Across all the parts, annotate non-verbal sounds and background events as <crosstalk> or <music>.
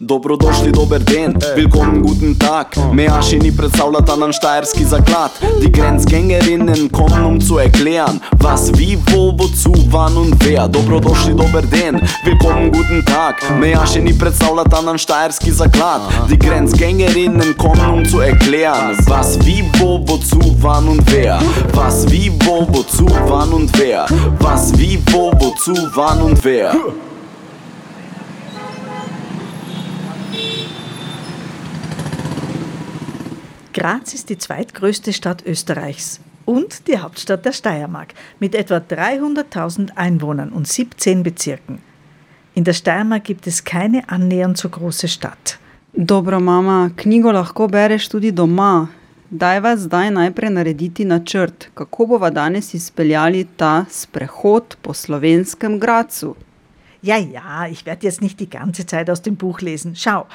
Dobrodošli, dober den, willkommen, guten Tag. Mehr Genie predstavljata nam štajerski zaklad. Die Grenzgängerinnen kommen, um zu erklären, was, wie, wo, wozu, wann und wer. Dobrodošli, dober den, willkommen, guten Tag. Genie predstavljata nam štajerski zaklad. Die Grenzgängerinnen kommen, um zu erklären, was, wie, wo, wozu, wann und wer. Was, wie, wo, wozu, wann und wer. Was, wie, wo, wozu, wann und wer. Graz ist die zweitgrößte Stadt Österreichs und die Hauptstadt der Steiermark mit etwa 300.000 Einwohnern und 17 Bezirken. In der Steiermark gibt es keine annähernd so große Stadt. Dobro, mama, knjigo lahko bereš tudi doma. Dajva zdaj najprej narediti načrt, kako bova danes izpeljali ta sprehod po slovenskem Gracu. Ja, ja, ich werde jetzt nicht die ganze Zeit aus dem Buch lesen. Schau,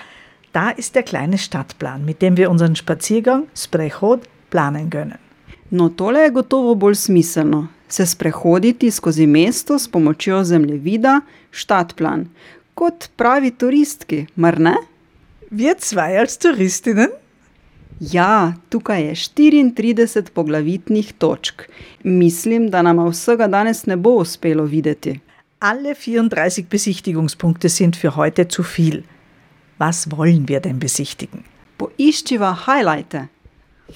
da ist der kleine Stadtplan, mit dem wir unseren Spaziergang Sprechod planen können. No, tole je gotovo bolj smiselno. Se sprehoditi skozi mesto s pomočjo zemljevida, štadplan. Kot pravi turistki, mar ne? Wir zwei als Touristinnen? Ja, tukaj je 34 poglavitnih točk. Mislim, da nam vsega danes ne bo uspelo videti. Alle 34 Besichtigungspunkte sind für heute zu viel. Was wollen wir denn besichtigen? Poiščiva Highlighte.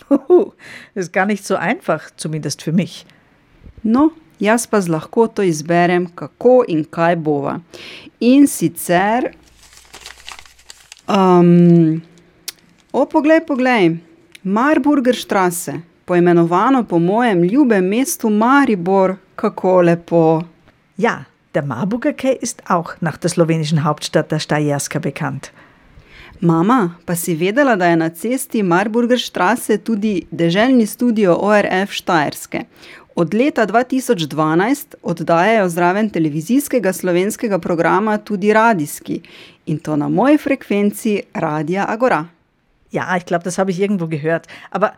Huhu, ist gar nicht so einfach, zumindest für mich. No, jaz pa z lahkoto izberem, kako in kaj bova. In sicer. Um, o, poglej, poglej, Marburger Straße, poimenovano po mojem ljubem mestu Maribor, kako lepo. Ja, der Marburger Quai ist auch nach der slowenischen Hauptstadt der Steierska bekannt. Mama, pa si vedela, da je na cesti Marburger Straße tudi deželni studio ORF Štajerske. Od leta 2012 oddajajo zraven televizijskega slovenskega programa tudi radijski in to na moji frekvenci Radia Agora. Ja, ich glaube, das habe ich irgendwo gehört. Aber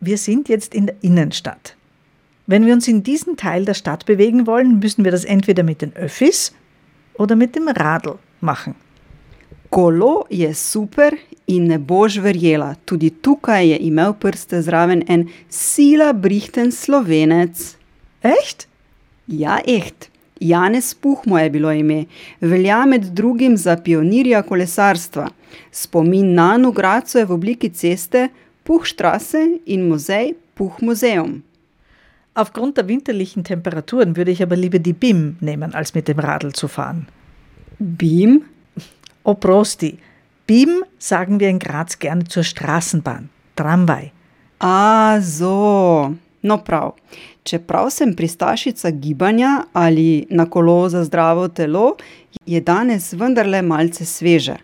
wir sind jetzt in der Innenstadt. Wenn wir uns in diesen Teil der Stadt bewegen wollen, müssen wir das entweder mit den Öffis oder mit dem Radl machen. Kolo je super in ne boš verjela, tudi tukaj je imel prste zraven en sila brihten slovenec. Echt? Ja, echt. Janez Puh mu je bilo ime, velja med drugim za pionirja kolesarstva. Spomin na Nugraco je v obliki ceste Puhstraße in muzej Puh Museum. Aufgrund der winterlichen Temperaturen würde ich aber lieber die BIM nehmen, als mit dem Radl zu fahren. BIM? Oprosti. BIM sagen wir in Graz gerne zur Straßenbahn. Tramvaj. A, so. No, prav. Čeprav sem pristašica gibanja ali na kolo za zdravo telo, je danes vendarle malce sveže.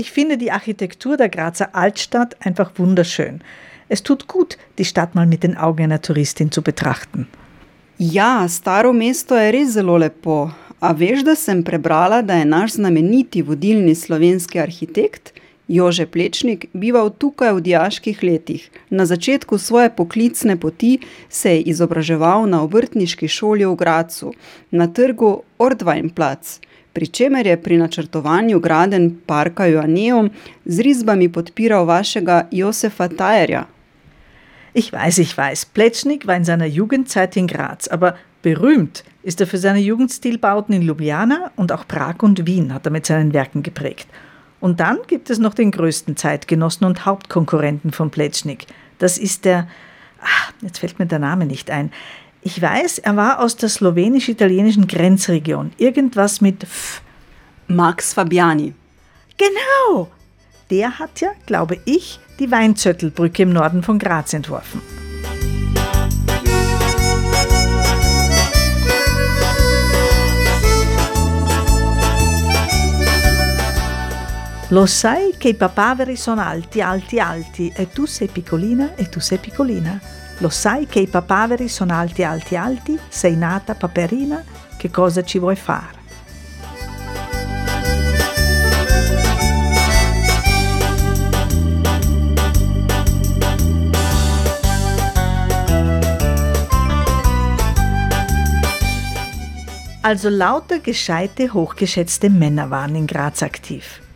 Ich finde die Architektur der Grazer Altstadt einfach wunderschön. Es tut gut, die Stadt mal mit den Augen einer Touristin zu betrachten. Ja, staro mesto je res zelo lepo. A veš, da sem prebrala, da je naš znameniti vodilni slovenski arhitekt Jože Plečnik bival tukaj v dijaških letih. Na začetku svoje poklicne poti se je izobraževal na obrtniški šoli v Gracu, na trgu Ordweinplatz, pri čemer je pri načrtovanju graden parka Joanneum z risbami podpiral vašega Josefa Tajerja. Ich weiß, ich weiß, Pletschnik war in seiner Jugendzeit in Graz, aber berühmt ist er für seine Jugendstilbauten in Ljubljana und auch Prag und Wien hat er mit seinen Werken geprägt. Und dann gibt es noch den größten Zeitgenossen und Hauptkonkurrenten von Pletschnik. Das ist der, ach, jetzt fällt mir der Name nicht ein. Ich weiß, er war aus der slowenisch-italienischen Grenzregion. Irgendwas mit F. Max Fabiani. Genau! Der hat ja, glaube ich, die Weinzöttelbrücke im Norden von Graz entworfen. Lo sai che i papaveri sono alti, alti, alti e tu sei piccolina e tu sei piccolina. Lo sai che i papaveri sono alti, alti, alti, sei nata paperina, che cosa ci vuoi fare? Also lauter gescheite, hochgeschätzte Männer waren in Graz aktiv.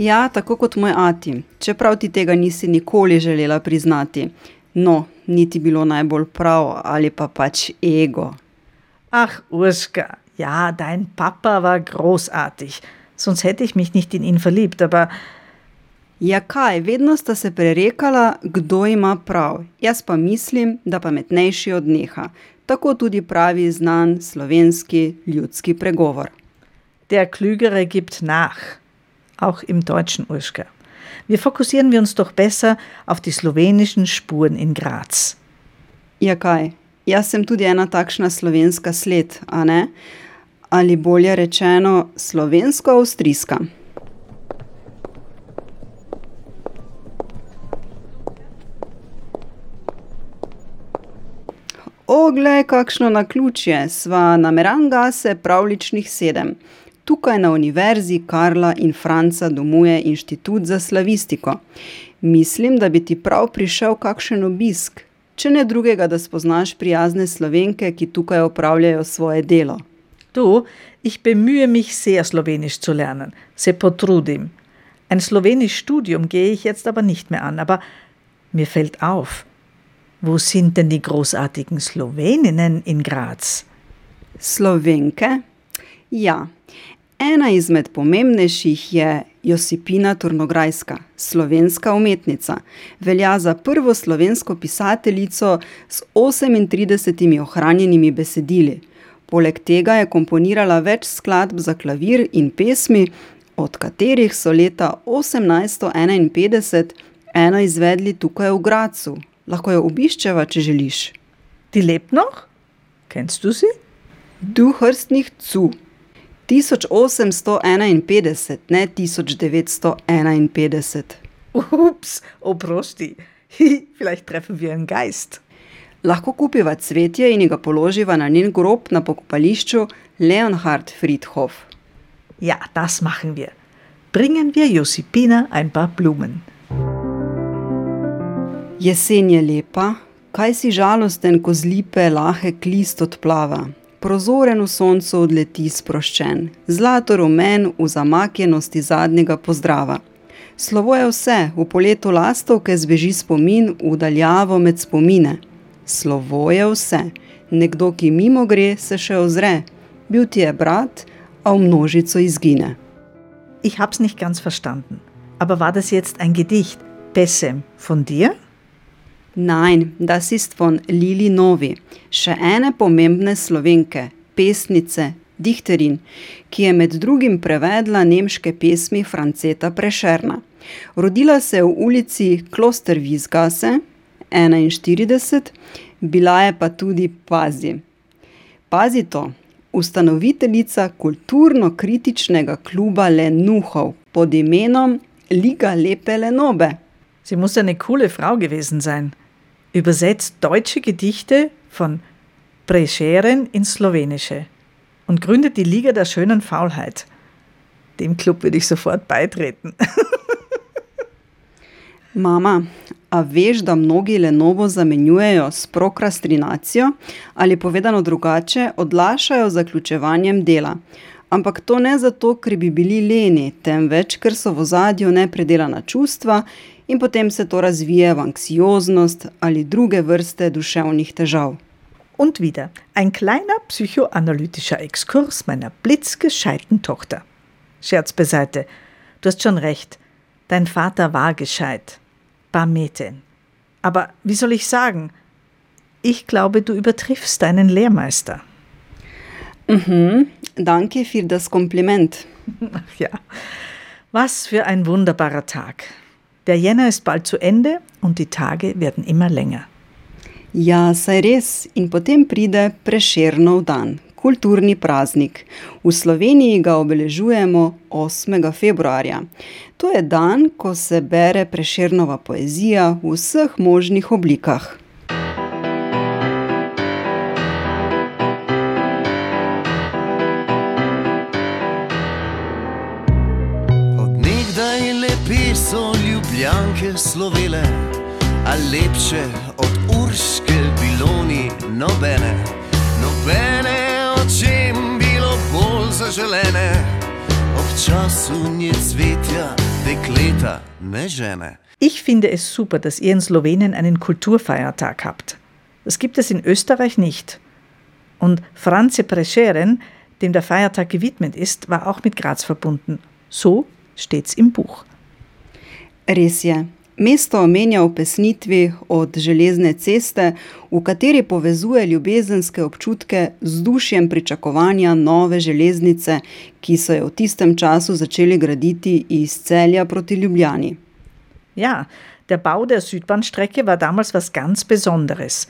Ja, tako kot moj ati, čeprav ti tega nisi nikoli želela priznati. No, niti bilo najbolj prav ali pa pač ego. Ach, Urska, ja, dein Papa war großartig. Sonst hätte ich mich nicht in ihn verliebt, aber Ja, kaj, vedno sta se prerekala, kdo ima prav. Jaz pa mislim, da pametnejši odneha. Tako tudi pravi znan slovenski ljudski pregovor. der Klügere gibt nach. Auch im Deutschen, Urska. Wir fokussieren wir uns doch besser auf die slowenischen Spuren in Graz. Ja, kaj, jaz sem tudi ena takšna slovenska sled, a ne? Ali bolje rečeno, slovensko-avstrijska. Oglej, kakšno naključje, sva na Merangase pravličnih sedem. Tukaj na univerzi Karla in Franca domuje inštitut za slavistiko. Mislim, da bi ti prav prišel kakšen obisk, če ne drugega, da spoznaš prijazne slovenke, ki tukaj opravljajo svoje delo. Du, ich bemühe mich sehr, Slowenisch zu lernen. Se potrudim. Ein Slowenisch-Studium gehe ich jetzt aber nicht mehr an, aber mir fällt auf, wo sind denn die großartigen Sloweninnen in Graz? Slovenke? Ja, ena izmed pomembnejših je Josipina Turnograjska, slovenska umetnica. Velja za prvo slovensko pisateljico s 38 ohranjenimi besedili. Poleg tega je komponirala več skladb za klavir in pesmi, od katerih so leta 1851 eno izvedli tukaj v Gracu. Lahko jo obiščeva, če želiš. Lebt noch? Kennst du sie? Du hörst nicht zu. 1851, ne 1951. Ups, oprosti. Vielleicht treffen wir einen Geist. Lahko kupiva cvetje in ga položiva na njen grob na pokopališču Leonhard Friedhof. Ja, das machen wir. Bringen wir Josipina ein paar Blumen. Jesen je lepa, kaj si žalosten, ko z lipe lahek list odplava. Prozoren v soncu odleti sproščen, zlato rumen v zamaknjenosti zadnjega pozdrava. Slovo je vse, v poletu lastovke zbeži spomin v daljavo med spomine. Slovo je vse, nekdo, ki mimo gre, se še ozre. Bil ti je brat, a v množico izgine. Ich hab's nicht ganz verstanden. Aber war das jetzt ein Gedicht, Pessem, von dir? Nein, das ist von Lili Novi, še ene pomembne slovenke, pesnice, dichterin, ki je med drugim prevedla nemške pesmi Franceta Prešerna. Rodila se je v ulici Klostervizgase 41, bila je pa tudi Pazi. Pazi to, ustanoviteljica kulturno-kritičnega kluba Lenuhov pod imenom Liga Lepe Lenobe. Sie muss eine coole Frau gewesen sein. Übersetzt deutsche Gedichte von Prescheren ins Slowenische und gründet die Liga der schönen Faulheit. Dem Club würde ich sofort beitreten. <laughs> Mama, a veš, da mnogi Lenovo zamenjujejo s prokrastinacijo ali povedano drugače, odlašajo z zaključevanjem dela. Ampak to ne zato, ker bi bili leni, temveč ker so v ozadju nepredelana čustva in potem se to razvije v anksioznost ali druge vrste duševnih težav. Und wieder ein kleiner psychoanalytischer Exkurs meiner blitzgescheiten Tochter. Scherz beiseite, du hast schon recht, dein Vater war gescheit. Barmeten. Aber wie soll ich sagen? Ich glaube, du übertriffst deinen Lehrmeister. Mhm, danke für das Kompliment. Ach <laughs> ja, was für ein wunderbarer Tag. Der Jänner ist bald zu Ende und die Tage werden immer länger. Ja, saj res, in potem pride Prešernov dan, kulturni praznik. V Sloveniji ga obeležujemo 8. februarja. To je dan, ko se bere Prešernova poezija v vseh možnih oblikah. So ljubljanke slovele, a lepše od urške bilo ni nobene, nobene o čem bilo zaželene, ob času nje cvetja dekleta ne žene. Ich finde es super, dass ihr in Slowenien einen Kulturfeiertag habt. Das gibt es in Österreich nicht. Und Franze Prescheren, dem der Feiertag gewidmet ist, war auch mit Graz verbunden. So steht's im Buch. Res je. Mesto omenja v pesnitvi od železne ceste, v kateri povezuje ljubezenske občutke z dušjem pričakovanja nove železnice, ki so jo v tistem času začeli graditi iz celja proti Ljubljani. Ja, der Bau der Südbahnstrecke war damals was ganz Besonderes.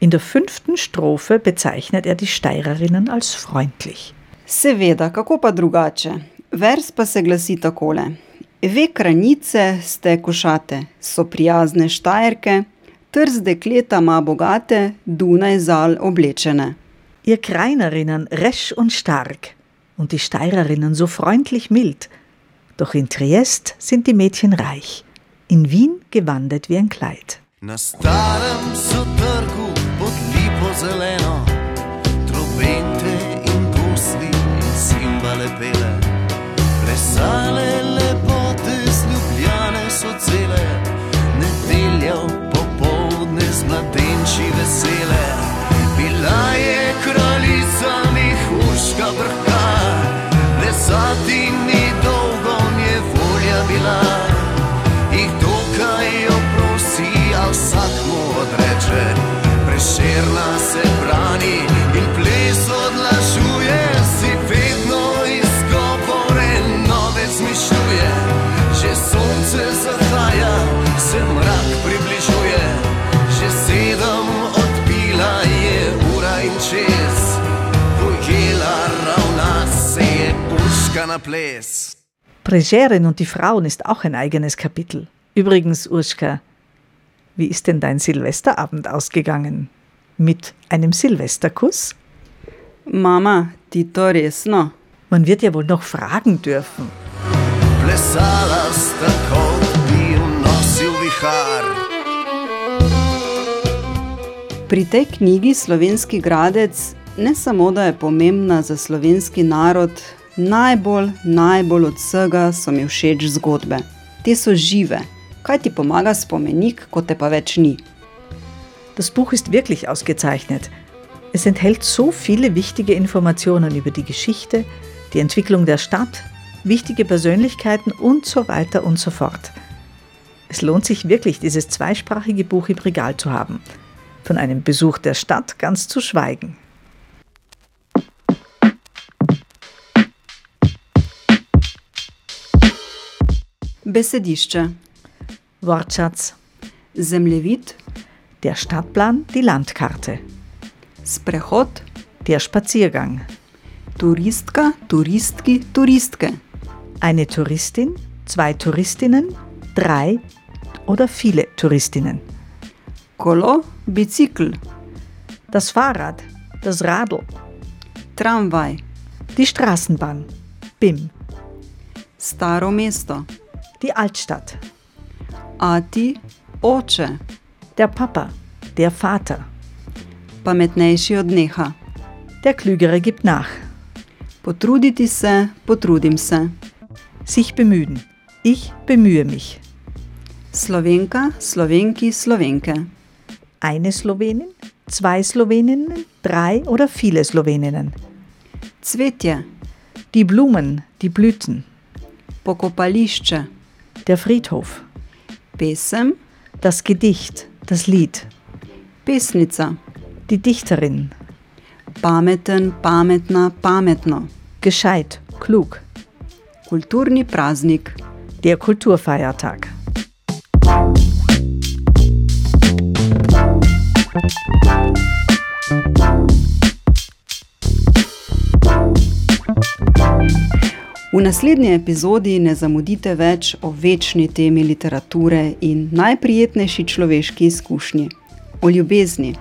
In der fünften Strophe bezeichnet er die Steirerinnen als freundlich. Seveda, kako pa drugače? Vers pa se glasi takole: Ve kranice ste košate, so prijazne štajerke, trz dekleta ima bogate, Dunaj zal oblečene. Ihr Kreinerinnen resch und stark und die Steirerinnen so freundlich mild. Doch in Triest sind die Mädchen reich, in Wien gewandet wie ein Kleid. Na starem so trgu pod lipo zeleno, trobente puška na ples. Pregerin und die Frauen ist auch ein eigenes Kapitel. Übrigens, Urschka, wie ist denn dein Silvesterabend ausgegangen? Mit einem Silvesterkuss? Mama, ti to resno? Man wird ja wohl noch fragen dürfen. Pri tej knjigi Slovenski gradec ne samo, da je pomembna za slovenski narod, najbolj, najbolj od vsega so mi všeč zgodbe. Te so žive. Kaj ti pomaga spomenik, ko te pa več ni? Das Buch ist wirklich ausgezeichnet. Es enthält so viele wichtige Informationen über die Geschichte, die Entwicklung der Stadt, wichtige Persönlichkeiten und so weiter und so fort. Es lohnt sich wirklich, dieses zweisprachige Buch im Regal zu haben. Von einem Besuch der Stadt ganz zu schweigen. Besedišče, Wortschatz. zemljevid, Der Stadtplan, die Landkarte. sprehod, Der Spaziergang. turistka, turistki, turistke, Eine Touristin, zwei Touristinnen, drei oder viele Touristinnen. kolo, bicikl, Das Fahrrad, das Radl, tramvaj, die Straßenbahn, BIM, staro mesto, die Altstadt, ati, oče, der Papa, der Vater. pametnejši od neha. Der Klügere gibt nach. Potruditi se, potrudim se. Sich bemühen. Ich bemühe mich. Slovenka, slovenki, slovenke. Eine Slowenin, zwei Sloweninnen, drei oder viele Sloweninnen. Cvetje, Die Blumen, die Blüten, pokopališče, der Friedhof, pesem, das Gedicht, das Lied, pesnica, die Dichterin, pameten, pametna, pametno, gescheit, klug, kulturni praznik. der Kulturfeiertag. V naslednji epizodi ne zamudite več o večni temi literature in najprijetnejši človeški izkušnji - o ljubezni.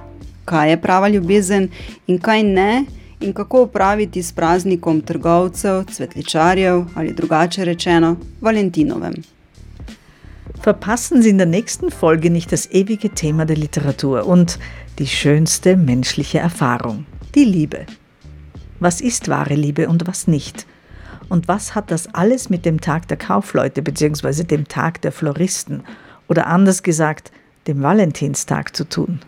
Kaj je prava ljubezen in kaj ne, in kako upraviti s praznikom trgovcev, cvetličarjev ali drugače rečeno, Valentinovem. Verpassen Sie in der nächsten Folge nicht das ewige Thema der Literatur und die schönste menschliche Erfahrung, die Liebe. Was ist wahre Liebe und was nicht? Und was hat das alles mit dem Tag der Kaufleute bzw. dem Tag der Floristen oder anders gesagt, dem Valentinstag zu tun?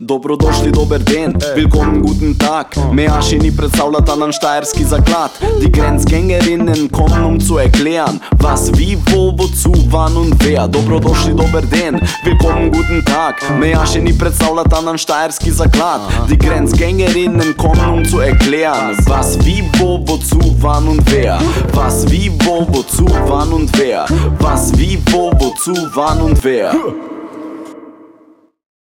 Dobrodošli, dober den, willkommen, guten Tag. Meaši ni predstavljata nam štajerski zaklad. Die Grenzgängerinnen kommen um zu erklären, was wie, wo, wozu, wann und wer. Dobrodošli, dober den, willkommen, guten Tag. Meaši ni predstavljata nam štajerski zaklad. Die Grenzgängerinnen kommen um zu erklären, was wie, wo, wozu, wann und wer. Was wie, wo, wozu, wann und wer. Was wie, wo, wozu, wann und wer.